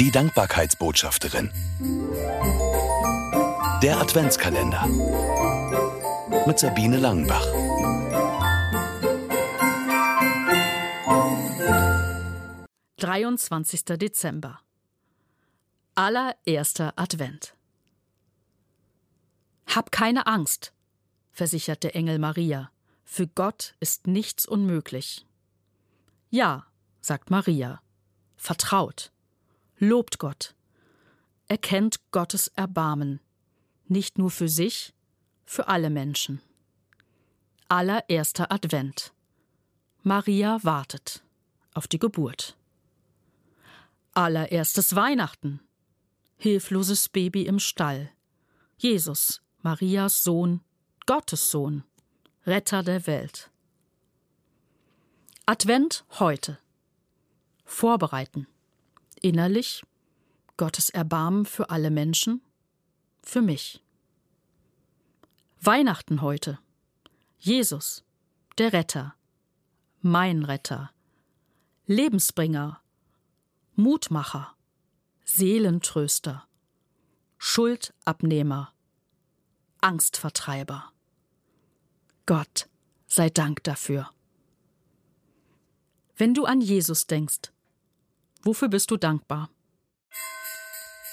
Die Dankbarkeitsbotschafterin. Der Adventskalender. Mit Sabine Langenbach. Dreiundzwanzigster Dezember. Allererster Advent. Hab keine Angst, versichert der Engel Maria. Für Gott ist nichts unmöglich. Ja, sagt Maria, vertraut, lobt Gott, erkennt Gottes Erbarmen, nicht nur für sich, für alle Menschen. Allererster Advent. Maria wartet auf die Geburt. Allererstes Weihnachten. Hilfloses Baby im Stall. Jesus, Marias Sohn, Gottes Sohn. Retter der Welt. Advent heute. Vorbereiten. Innerlich Gottes Erbarmen für alle Menschen, für mich. Weihnachten heute. Jesus, der Retter, mein Retter, Lebensbringer, Mutmacher, Seelentröster, Schuldabnehmer, Angstvertreiber. Gott sei Dank dafür. Wenn du an Jesus denkst, wofür bist du dankbar?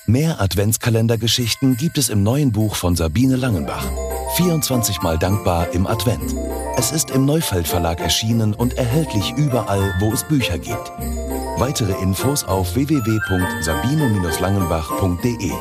Mehr Adventskalendergeschichten gibt es im neuen Buch von Sabine Langenbach. 24 Mal dankbar im Advent. Es ist im Neufeld Verlag erschienen und erhältlich überall, wo es Bücher gibt. Weitere Infos auf www.sabine-langenbach.de